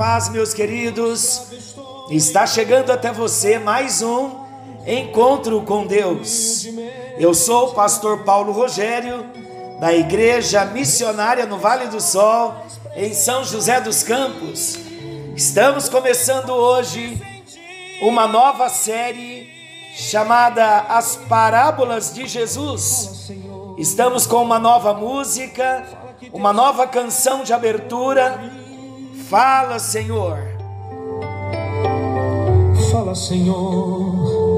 paz, meus queridos. Está chegando até você mais um encontro com Deus. Eu sou o pastor Paulo Rogério, da Igreja Missionária no Vale do Sol, em São José dos Campos. Estamos começando hoje uma nova série chamada As Parábolas de Jesus. Estamos com uma nova música, uma nova canção de abertura. Fala, Senhor. Fala, Senhor,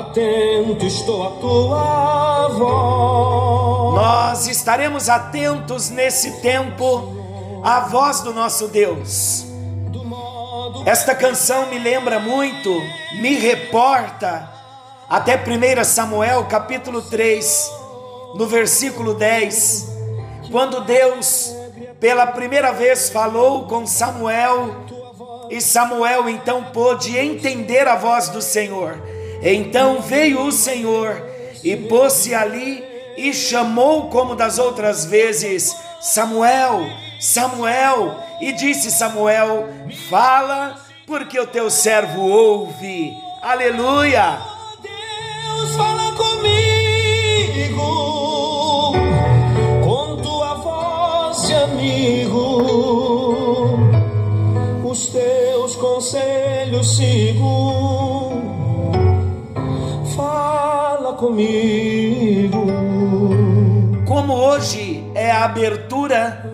atento estou à tua voz. Nós estaremos atentos nesse tempo à voz do nosso Deus. Esta canção me lembra muito, me reporta até 1 Samuel capítulo 3, no versículo 10, quando Deus pela primeira vez falou com Samuel, e Samuel então pôde entender a voz do Senhor. Então veio o Senhor e pôs-se ali e chamou como das outras vezes: Samuel, Samuel, e disse Samuel: Fala, porque o teu servo ouve. Aleluia! Deus comigo. Como hoje é a abertura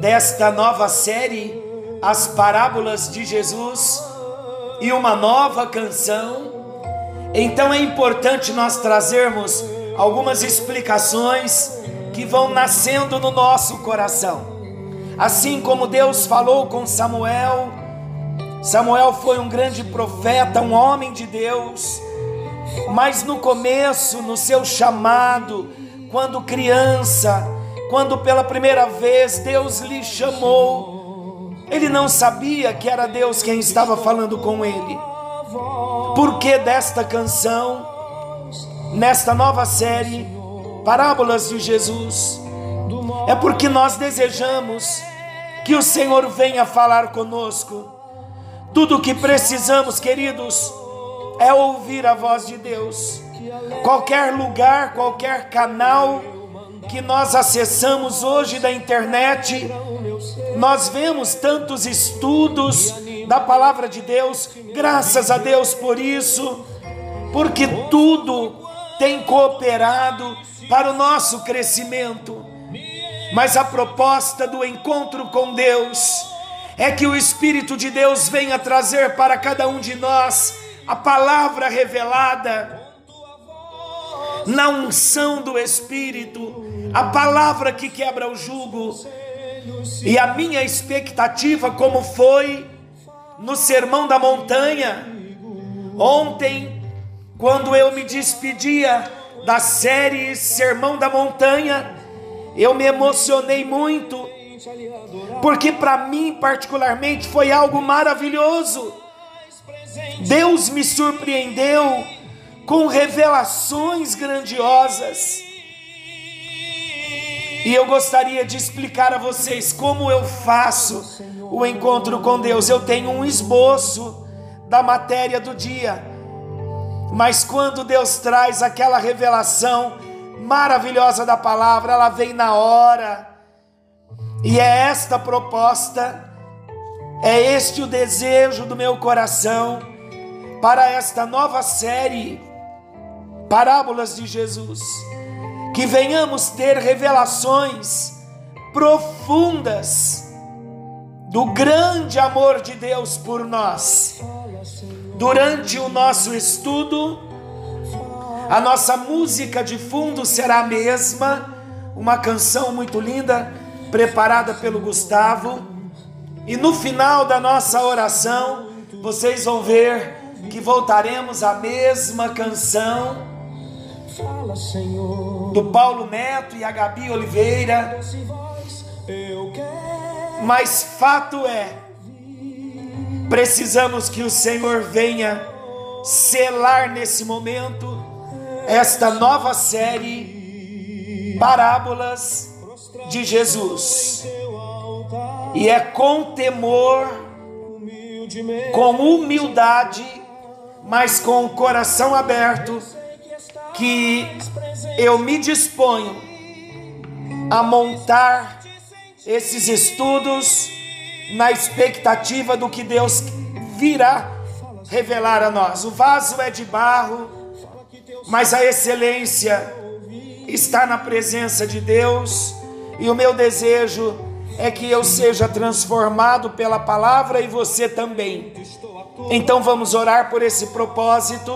desta nova série, As Parábolas de Jesus, e uma nova canção, então é importante nós trazermos algumas explicações que vão nascendo no nosso coração. Assim como Deus falou com Samuel, Samuel foi um grande profeta, um homem de Deus, mas no começo, no seu chamado, quando criança, quando pela primeira vez Deus lhe chamou, ele não sabia que era Deus quem estava falando com ele. Por que desta canção, nesta nova série, Parábolas de Jesus? É porque nós desejamos que o Senhor venha falar conosco. Tudo o que precisamos, queridos, é ouvir a voz de Deus. Qualquer lugar, qualquer canal que nós acessamos hoje da internet, nós vemos tantos estudos da palavra de Deus, graças a Deus por isso, porque tudo tem cooperado para o nosso crescimento. Mas a proposta do encontro com Deus é que o Espírito de Deus venha trazer para cada um de nós a palavra revelada na unção do Espírito, a palavra que quebra o jugo. E a minha expectativa, como foi no Sermão da Montanha, ontem, quando eu me despedia da série Sermão da Montanha, eu me emocionei muito, porque para mim, particularmente, foi algo maravilhoso. Deus me surpreendeu com revelações grandiosas. E eu gostaria de explicar a vocês como eu faço o encontro com Deus. Eu tenho um esboço da matéria do dia, mas quando Deus traz aquela revelação maravilhosa da palavra, ela vem na hora. E é esta proposta, é este o desejo do meu coração para esta nova série, Parábolas de Jesus. Que venhamos ter revelações profundas do grande amor de Deus por nós. Durante o nosso estudo, A nossa música de fundo será a mesma, uma canção muito linda, preparada pelo Gustavo. E no final da nossa oração, vocês vão ver que voltaremos à mesma canção do Paulo Neto e a Gabi Oliveira. Mas fato é, precisamos que o Senhor venha selar nesse momento esta nova série Parábolas de Jesus. E é com temor, com humildade, mas com o coração aberto, que eu me disponho a montar esses estudos na expectativa do que Deus virá revelar a nós. O vaso é de barro, mas a excelência está na presença de Deus, e o meu desejo é que eu seja transformado pela palavra e você também. Então vamos orar por esse propósito,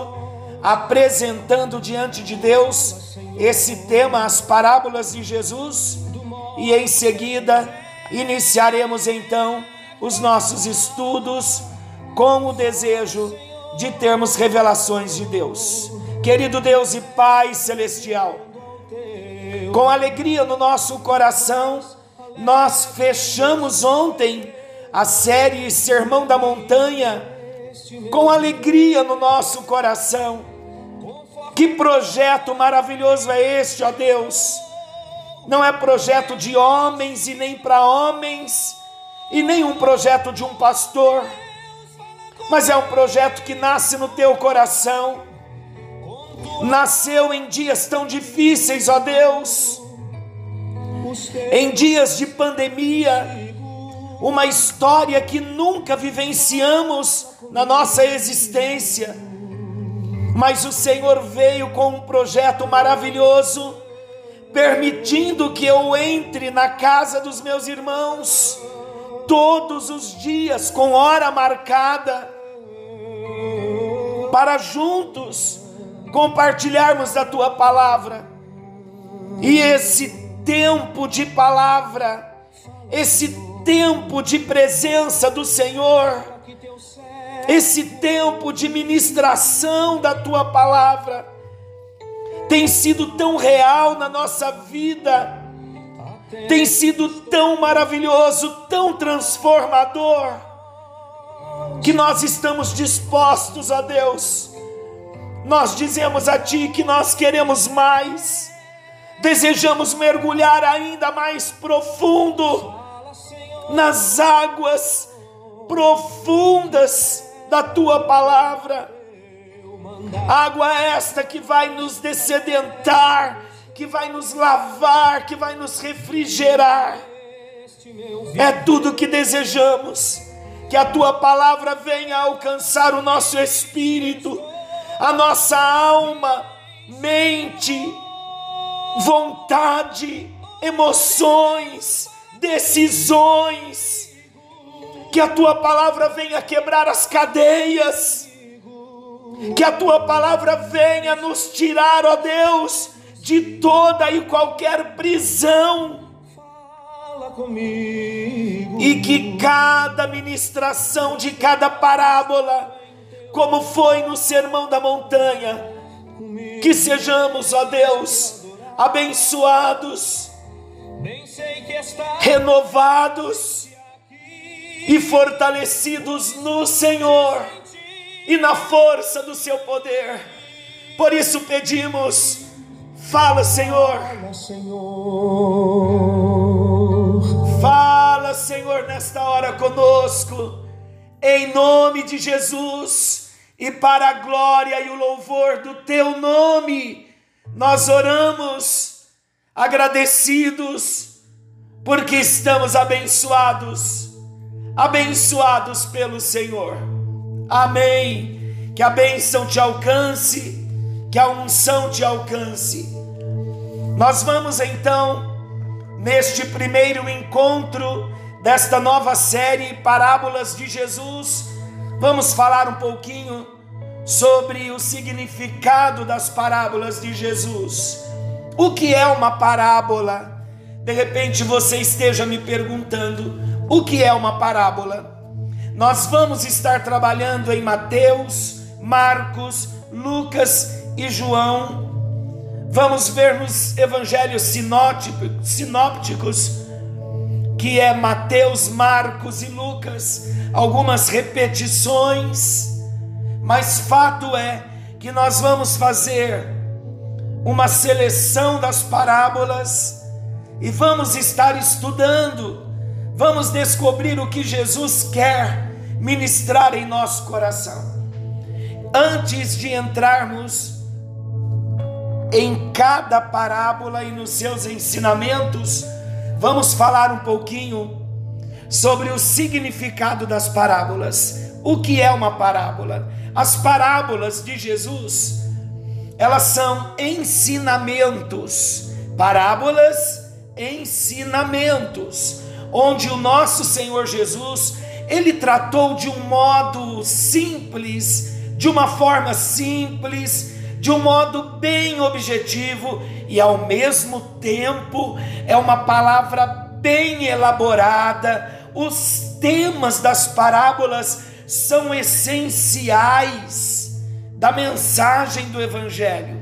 apresentando diante de Deus esse tema, as parábolas de Jesus, e em seguida iniciaremos então os nossos estudos com o desejo de termos revelações de Deus. Querido Deus e Pai celestial, com alegria no nosso coração, nós fechamos ontem a série Sermão da Montanha com alegria no nosso coração. Que projeto maravilhoso é este, ó Deus! Não é projeto de homens e nem para homens, e nem um projeto de um pastor, mas é um projeto que nasce no teu coração, nasceu em dias tão difíceis, ó Deus, em dias de pandemia, uma história que nunca vivenciamos na nossa existência. Mas o Senhor veio com um projeto maravilhoso, permitindo que eu entre na casa dos meus irmãos todos os dias, com hora marcada, para juntos compartilharmos da tua palavra. E esse tempo de palavra, esse tempo de presença do Senhor, esse tempo de ministração da tua palavra, tem sido tão real na nossa vida, tem sido tão maravilhoso, tão transformador, que nós estamos dispostos a Deus. Nós dizemos a Ti que nós queremos mais, desejamos mergulhar ainda mais profundo nas águas profundas da tua palavra. Água esta que vai nos descedentar, que vai nos lavar, que vai nos refrigerar. É tudo que desejamos. Que a tua palavra venha alcançar o nosso espírito, a nossa alma, mente, vontade, emoções, decisões. Que a tua palavra venha quebrar as cadeias. Que a tua palavra venha nos tirar, ó Deus, de toda e qualquer prisão. E que cada ministração de cada parábola, como foi no Sermão da Montanha, que sejamos, ó Deus, abençoados renovados e fortalecidos no Senhor e na força do seu poder. Por isso pedimos, fala, Senhor. Fala, Senhor, nesta hora conosco, em nome de Jesus e para a glória e o louvor do teu nome. Nós oramos agradecidos porque estamos abençoados, abençoados pelo Senhor. Amém. Que a bênção te alcance, que a unção te alcance. Nós vamos então, neste primeiro encontro desta nova série Parábolas de Jesus, vamos falar um pouquinho sobre o significado das parábolas de Jesus. O que é uma parábola? De repente você esteja me perguntando: o que é uma parábola? Nós vamos estar trabalhando em Mateus, Marcos, Lucas e João. Vamos ver nos evangelhos sinópticos, que é Mateus, Marcos e Lucas, algumas repetições, mas fato é que nós vamos fazer uma seleção das parábolas e vamos estar estudando, vamos descobrir o que Jesus quer ministrar em nosso coração. Antes de entrarmos em cada parábola e nos seus ensinamentos, vamos falar um pouquinho sobre o significado das parábolas. O que é uma parábola? As parábolas de Jesus, elas são ensinamentos. Parábolas, ensinamentos, onde o nosso Senhor Jesus, ele tratou de um modo simples, de uma forma simples, de um modo bem objetivo e ao mesmo tempo é uma palavra bem elaborada. Os temas das parábolas são essenciais da mensagem do Evangelho.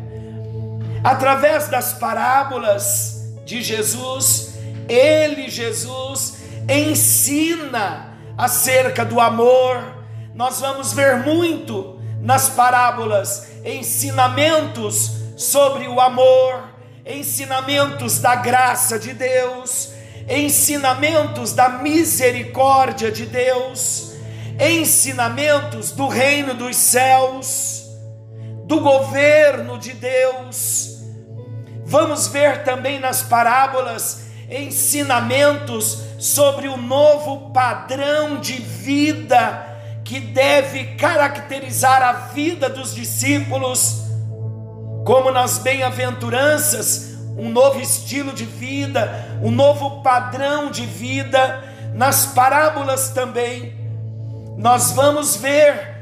Através das parábolas de Jesus, ele, Jesus, ensina acerca do amor. Nós vamos ver muito nas parábolas ensinamentos sobre o amor, ensinamentos da graça de Deus, ensinamentos da misericórdia de Deus ensinamentos do reino dos céus, do governo de Deus. Vamos ver também nas parábolas ensinamentos sobre o novo padrão de vida que deve caracterizar a vida dos discípulos, como nas bem-aventuranças, um novo estilo de vida, um novo padrão de vida, nas parábolas também nós vamos ver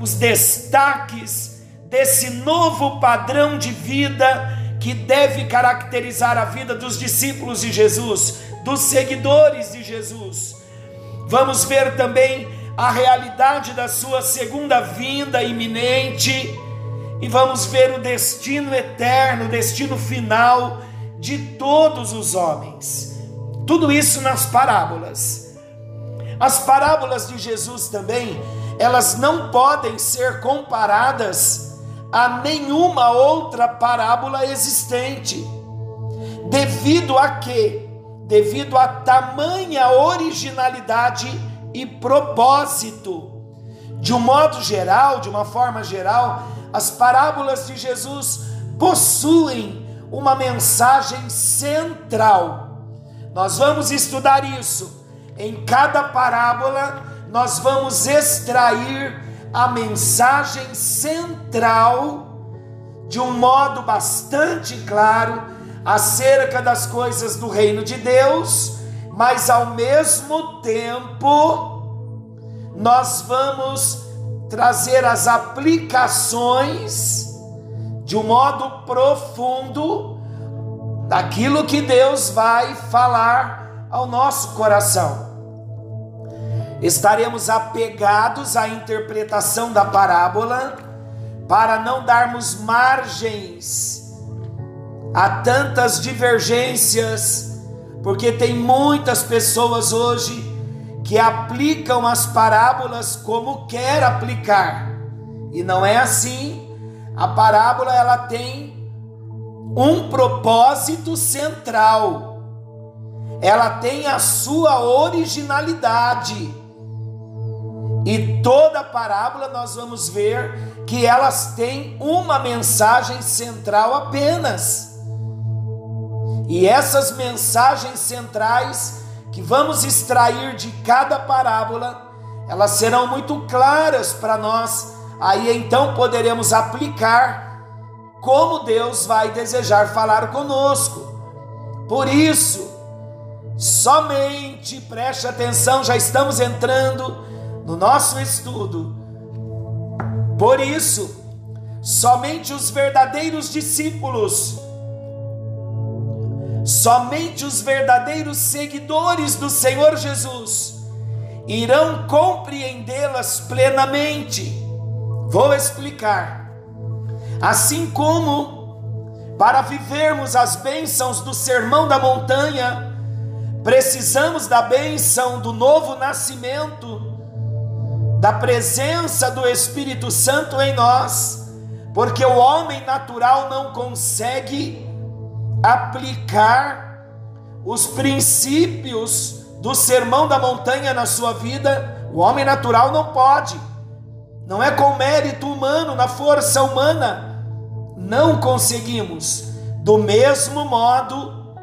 os destaques desse novo padrão de vida que deve caracterizar a vida dos discípulos de Jesus, dos seguidores de Jesus. Vamos ver também a realidade da sua segunda vinda iminente e vamos ver o destino eterno, o destino final de todos os homens. Tudo isso nas parábolas. As parábolas de Jesus também, elas não podem ser comparadas a nenhuma outra parábola existente. Devido a quê? Devido a tamanha originalidade e propósito. De um modo geral, de uma forma geral, as parábolas de Jesus possuem uma mensagem central. Nós vamos estudar isso em cada parábola, nós vamos extrair a mensagem central de um modo bastante claro acerca das coisas do reino de Deus, mas ao mesmo tempo nós vamos trazer as aplicações de um modo profundo daquilo que Deus vai falar ao nosso coração estaremos apegados à interpretação da parábola para não darmos margens a tantas divergências, porque tem muitas pessoas hoje que aplicam as parábolas como quer aplicar. E não é assim. A parábola ela tem um propósito central. Ela tem a sua originalidade e toda parábola nós vamos ver que elas têm uma mensagem central apenas. E essas mensagens centrais que vamos extrair de cada parábola, elas serão muito claras para nós. Aí então poderemos aplicar como Deus vai desejar falar conosco. Por isso, somente preste atenção, já estamos entrando no nosso estudo Por isso, somente os verdadeiros discípulos, somente os verdadeiros seguidores do Senhor Jesus irão compreendê-las plenamente. Vou explicar. Assim como para vivermos as bênçãos do Sermão da Montanha, precisamos da bênção do novo nascimento, da presença do Espírito Santo em nós, porque o homem natural não consegue aplicar os princípios do sermão da montanha na sua vida, o homem natural não pode. Não é com mérito humano, na força humana. Não conseguimos. Do mesmo modo,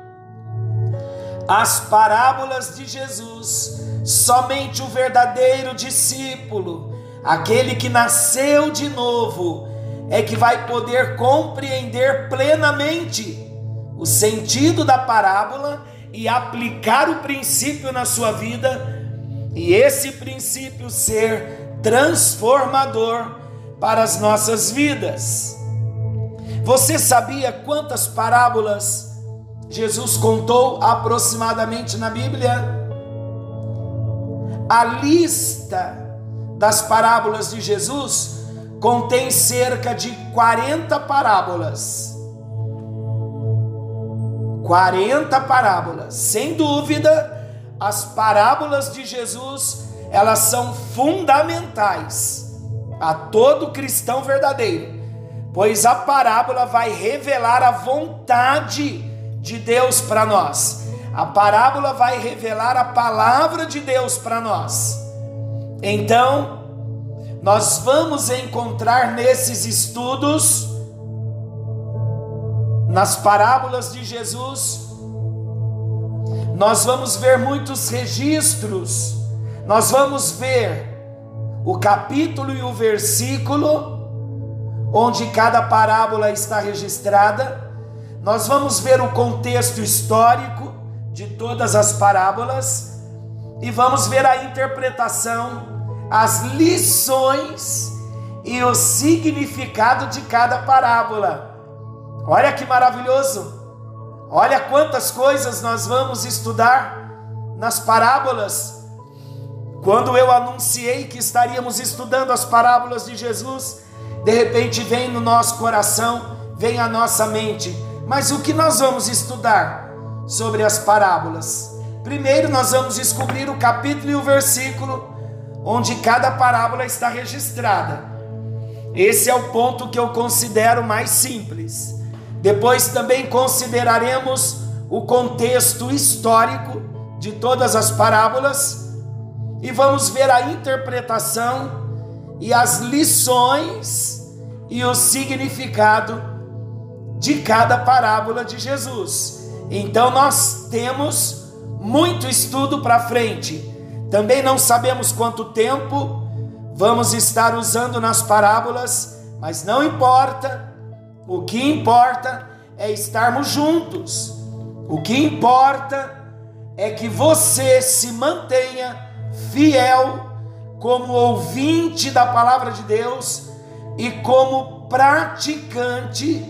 as parábolas de Jesus, somente o verdadeiro discípulo, aquele que nasceu de novo, é que vai poder compreender plenamente o sentido da parábola e aplicar o princípio na sua vida, e esse princípio ser transformador para as nossas vidas. Você sabia quantas parábolas Jesus contou aproximadamente na Bíblia? A lista das parábolas de Jesus contém cerca de 40 parábolas. 40 parábolas. Sem dúvida, as parábolas de Jesus, elas são fundamentais a todo cristão verdadeiro, pois a parábola vai revelar a vontade de Deus para nós. A parábola vai revelar a palavra de Deus para nós. Então, nós vamos encontrar nesses estudos nas parábolas de Jesus, nós vamos ver muitos registros, nós vamos ver o capítulo e o versículo onde cada parábola está registrada, nós vamos ver o contexto histórico de todas as parábolas e vamos ver a interpretação, as lições e o significado de cada parábola. Olha que maravilhoso! Olha quantas coisas nós vamos estudar nas parábolas. Quando eu anunciei que estaríamos estudando as parábolas de Jesus, de repente vem no nosso coração, vem à nossa mente. Mas o que nós vamos estudar sobre as parábolas? Primeiro nós vamos descobrir o capítulo e o versículo onde cada parábola está registrada. Esse é o ponto que eu considero mais simples. Depois também consideraremos o contexto histórico de todas as parábolas e vamos ver a interpretação e as lições e o significado de cada parábola de Jesus. Então nós temos muito estudo para frente. Também não sabemos quanto tempo vamos estar usando nas parábolas, mas não importa o que importa é estarmos juntos. O que importa é que você se mantenha fiel como ouvinte da palavra de Deus e como praticante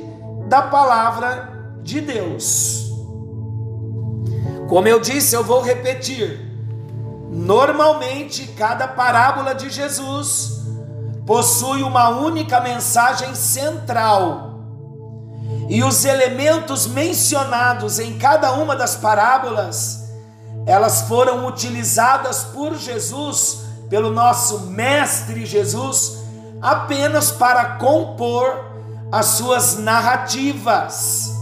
da palavra de Deus. Como eu disse, eu vou repetir. Normalmente, cada parábola de Jesus possui uma única mensagem central e os elementos mencionados em cada uma das parábolas, elas foram utilizadas por Jesus, pelo nosso mestre Jesus, apenas para compor as suas narrativas.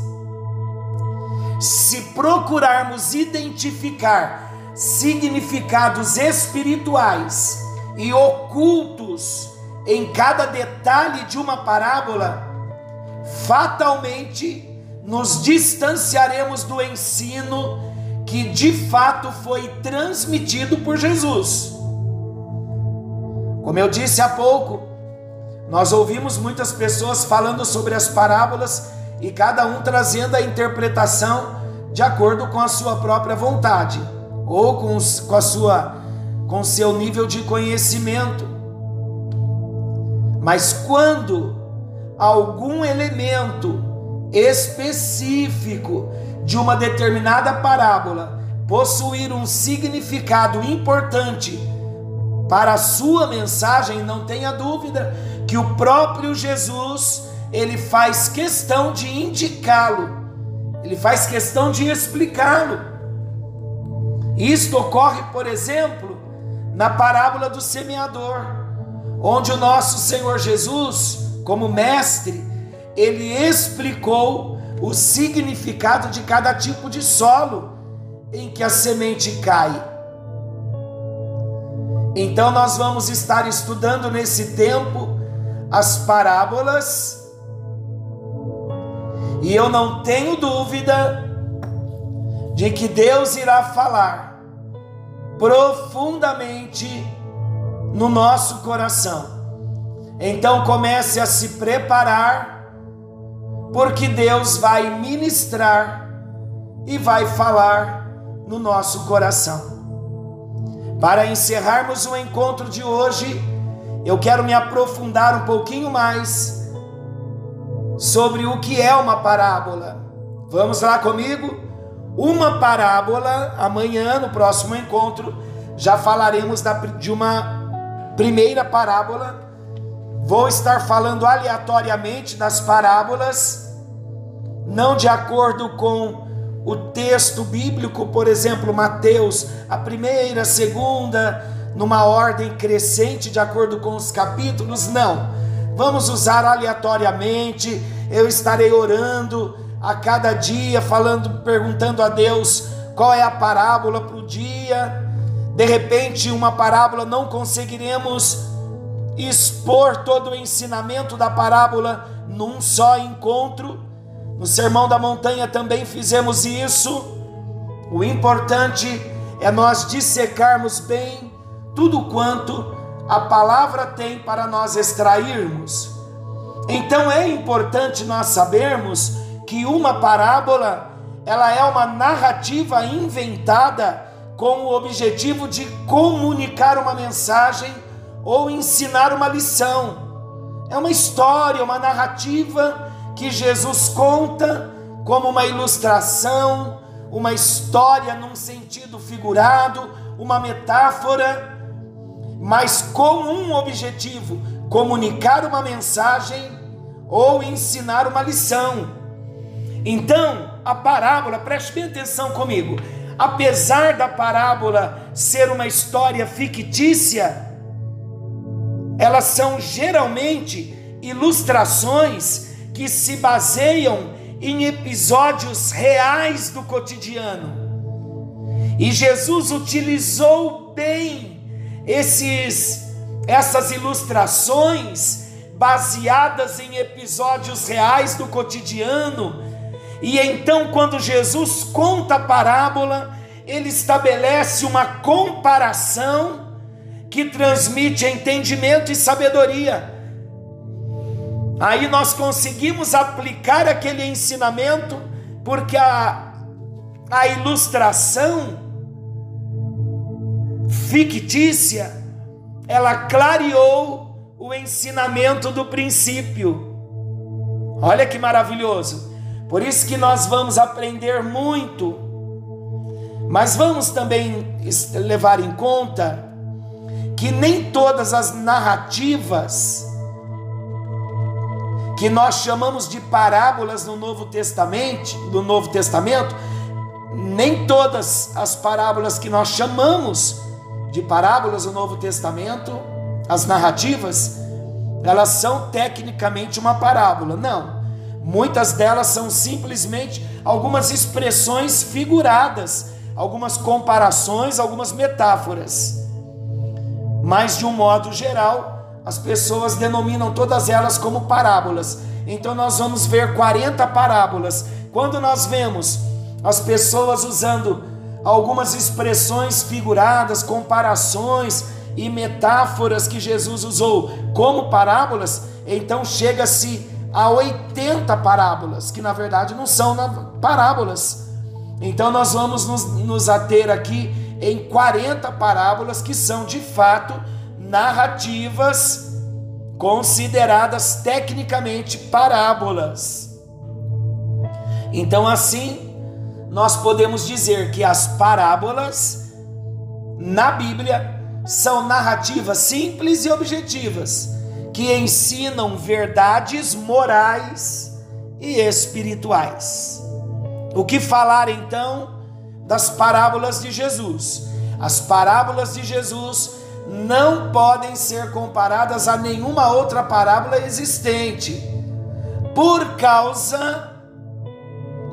Se procurarmos identificar significados espirituais e ocultos em cada detalhe de uma parábola, fatalmente nos distanciaremos do ensino que de fato foi transmitido por Jesus. Como eu disse há pouco, nós ouvimos muitas pessoas falando sobre as parábolas e cada um trazendo a interpretação de acordo com a sua própria vontade ou com, com a sua com seu nível de conhecimento. Mas quando algum elemento específico de uma determinada parábola possuir um significado importante para a sua mensagem, não tenha dúvida que o próprio Jesus, ele faz questão de indicá-lo. Ele faz questão de explicá-lo. Isto ocorre, por exemplo, na parábola do semeador, onde o nosso Senhor Jesus, como mestre, ele explicou o significado de cada tipo de solo em que a semente cai. Então nós vamos estar estudando nesse tempo as parábolas, e eu não tenho dúvida de que Deus irá falar profundamente no nosso coração. Então comece a se preparar, porque Deus vai ministrar e vai falar no nosso coração. Para encerrarmos o encontro de hoje, eu quero me aprofundar um pouquinho mais sobre o que é uma parábola. Vamos lá comigo? Uma parábola, amanhã, no próximo encontro, já falaremos de uma primeira parábola. Vou estar falando aleatoriamente das parábolas, não de acordo com o texto bíblico, por exemplo, Mateus, a primeira, a segunda, numa ordem crescente de acordo com os capítulos, não. Vamos usar aleatoriamente. Eu estarei orando a cada dia, falando, perguntando a Deus qual é a parábola para o dia. De repente, uma parábola não conseguiremos expor todo o ensinamento da parábola num só encontro. No Sermão da Montanha também fizemos isso. O importante é nós dissecarmos bem tudo quanto a palavra tem para nós extrairmos. Então é importante nós sabermos que uma parábola, ela é uma narrativa inventada com o objetivo de comunicar uma mensagem ou ensinar uma lição. É uma história, uma narrativa que Jesus conta como uma ilustração, uma história num sentido figurado, uma metáfora mas com um objetivo: comunicar uma mensagem ou ensinar uma lição. Então, a parábola, preste bem atenção comigo, apesar da parábola ser uma história fictícia, elas são geralmente ilustrações que se baseiam em episódios reais do cotidiano. E Jesus utilizou bem esses essas ilustrações baseadas em episódios reais do cotidiano. E então, quando Jesus conta a parábola, ele estabelece uma comparação que transmite entendimento e sabedoria. Aí nós conseguimos aplicar aquele ensinamento, porque a, a ilustração fictícia, ela clareou o ensinamento do princípio. Olha que maravilhoso. Por isso que nós vamos aprender muito. Mas vamos também levar em conta que nem todas as narrativas que nós chamamos de parábolas no Novo Testamento, no Novo Testamento, nem todas as parábolas que nós chamamos de parábolas do Novo Testamento, as narrativas, elas são tecnicamente uma parábola. Não. Muitas delas são simplesmente algumas expressões figuradas, algumas comparações, algumas metáforas. Mas de um modo geral, as pessoas denominam todas elas como parábolas. Então nós vamos ver 40 parábolas. Quando nós vemos as pessoas usando algumas expressões figuradas, comparações e metáforas que Jesus usou como parábolas, então chega-se a 80 parábolas, que na verdade não são parábolas. Então nós vamos nos, nos ater aqui em 40 parábolas que são de fato narrativas consideradas tecnicamente parábolas. Então, assim, nós podemos dizer que as parábolas na Bíblia são narrativas simples e objetivas que ensinam verdades morais e espirituais. O que falar então das parábolas de Jesus? As parábolas de Jesus não podem ser comparadas a nenhuma outra parábola existente, por causa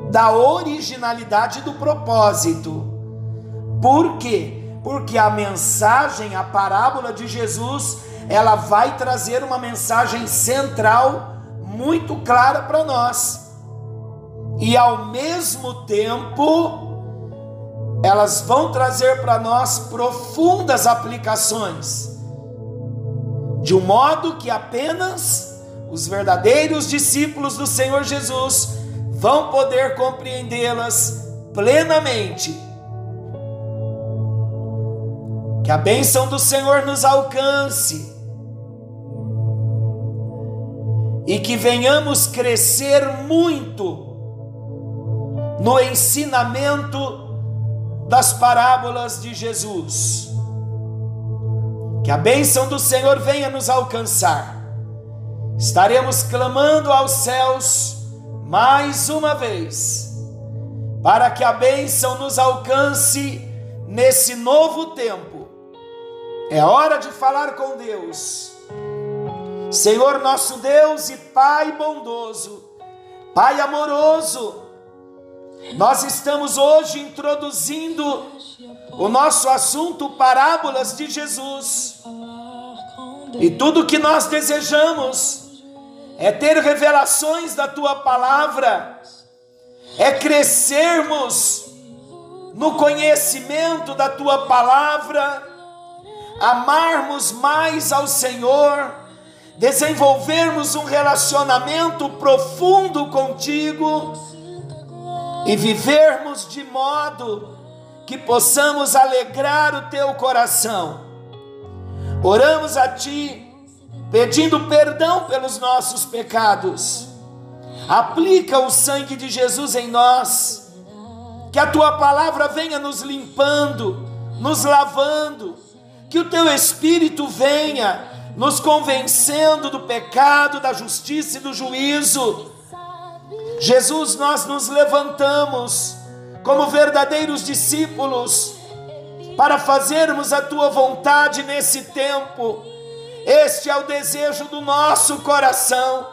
da originalidade do propósito. Por quê? Porque a mensagem, a parábola de Jesus, ela vai trazer uma mensagem central muito clara para nós. E ao mesmo tempo, elas vão trazer para nós profundas aplicações, de um modo que apenas os verdadeiros discípulos do Senhor Jesus vão poder compreendê-las plenamente. Que a bênção do Senhor nos alcance e que venhamos crescer muito no ensinamento das parábolas de Jesus. Que a bênção do Senhor venha nos alcançar. Estaremos clamando aos céus mais uma vez, para que a bênção nos alcance nesse novo tempo. É hora de falar com Deus. Senhor nosso Deus e Pai bondoso, Pai amoroso, nós estamos hoje introduzindo o nosso assunto parábolas de Jesus. E tudo que nós desejamos é ter revelações da tua palavra, é crescermos no conhecimento da tua palavra, amarmos mais ao Senhor, desenvolvermos um relacionamento profundo contigo. E vivermos de modo que possamos alegrar o teu coração. Oramos a ti, pedindo perdão pelos nossos pecados. Aplica o sangue de Jesus em nós, que a tua palavra venha nos limpando, nos lavando, que o teu espírito venha nos convencendo do pecado, da justiça e do juízo Jesus, nós nos levantamos como verdadeiros discípulos para fazermos a tua vontade nesse tempo. Este é o desejo do nosso coração.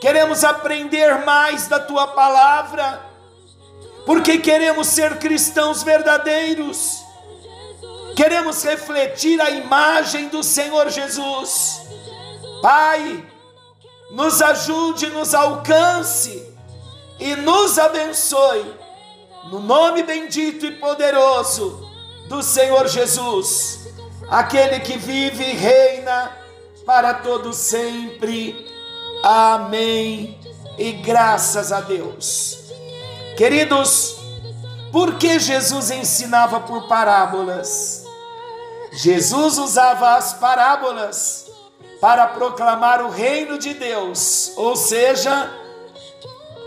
Queremos aprender mais da tua palavra, porque queremos ser cristãos verdadeiros. Queremos refletir a imagem do Senhor Jesus. Pai, nos ajude, nos alcance e nos abençoe, no nome bendito e poderoso do Senhor Jesus, aquele que vive e reina para todo sempre. Amém. E graças a Deus. Queridos, por que Jesus ensinava por parábolas? Jesus usava as parábolas para proclamar o reino de Deus, ou seja,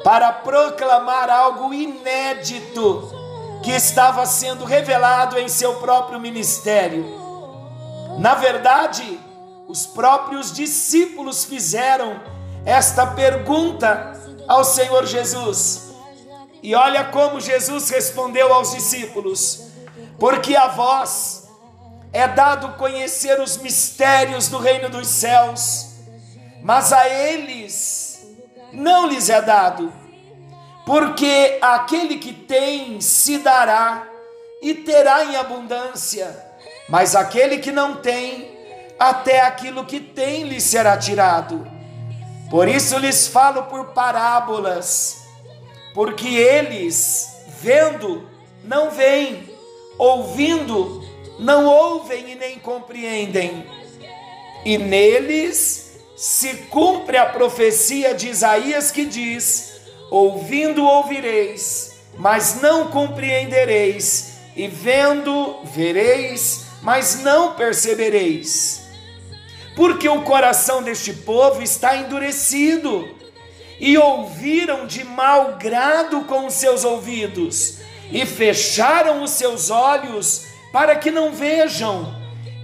para proclamar algo inédito que estava sendo revelado em seu próprio ministério. Na verdade, os próprios discípulos fizeram esta pergunta ao Senhor Jesus. E olha como Jesus respondeu aos discípulos: Porque a vós é dado conhecer os mistérios do reino dos céus, mas a eles não lhes é dado, porque aquele que tem se dará e terá em abundância, mas aquele que não tem, até aquilo que tem lhe será tirado. Por isso lhes falo por parábolas, porque eles, vendo, não veem, ouvindo, não ouvem e nem compreendem, e neles se cumpre a profecia de Isaías que diz: Ouvindo ouvireis, mas não compreendereis, e vendo vereis, mas não percebereis. porque o coração deste povo está endurecido, e ouviram de mau grado com os seus ouvidos, e fecharam os seus olhos para que não vejam,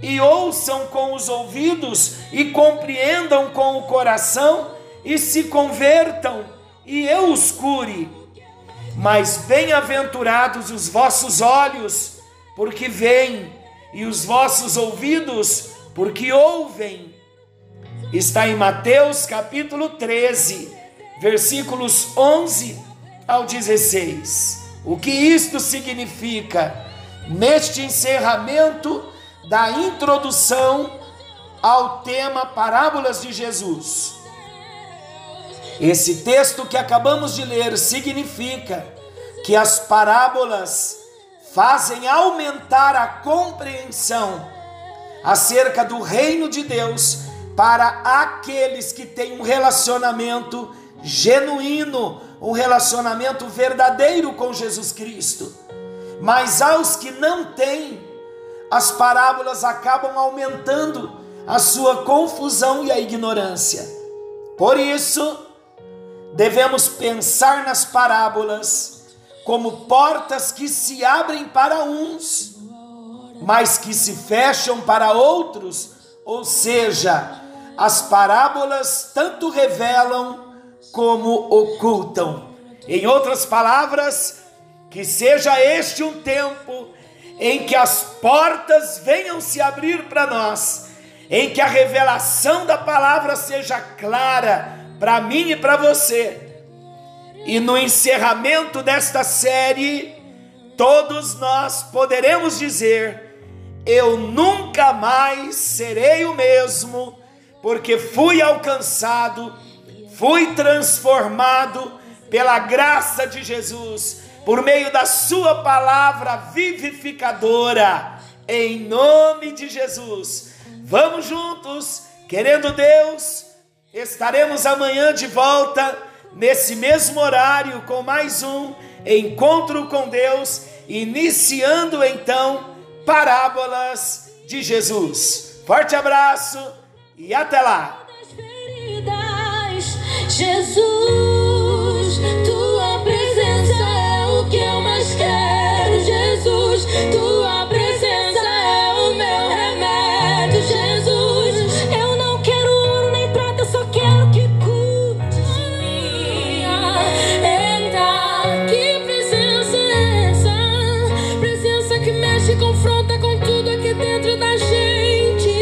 e ouçam com os ouvidos, e compreendam com o coração, e se convertam, e eu os cure. Mas bem-aventurados os vossos olhos, porque veem, e os vossos ouvidos, porque ouvem. Está em Mateus capítulo 13, versículos 11 ao 16. O que isto significa? Neste encerramento da introdução ao tema Parábolas de Jesus. Esse texto que acabamos de ler significa que as parábolas fazem aumentar a compreensão acerca do reino de Deus para aqueles que têm um relacionamento genuíno, um relacionamento verdadeiro com Jesus Cristo. Mas aos que não têm, as parábolas acabam aumentando a sua confusão e a ignorância. Por isso, devemos pensar nas parábolas como portas que se abrem para uns, mas que se fecham para outros, ou seja, as parábolas tanto revelam como ocultam. Em outras palavras, que seja este um tempo em que as portas venham se abrir para nós, em que a revelação da palavra seja clara para mim e para você. E no encerramento desta série, todos nós poderemos dizer: Eu nunca mais serei o mesmo, porque fui alcançado, fui transformado pela graça de Jesus, por meio da Sua palavra vivificadora, em nome de Jesus. Vamos juntos, querendo Deus Estaremos amanhã de volta, nesse mesmo horário, com mais um encontro com Deus, iniciando então Parábolas de Jesus. Forte abraço e até lá! Jesus, tua presença é o que eu mais quero, Jesus,